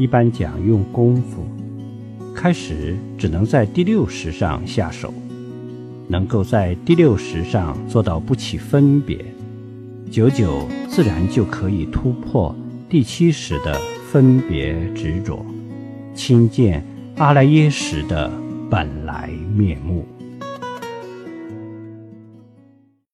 一般讲用功夫开始只能在第六识上下手能够在第六识上做到不起分别久久自然就可以突破第七识的分别执着亲见阿赖耶识的本来面目。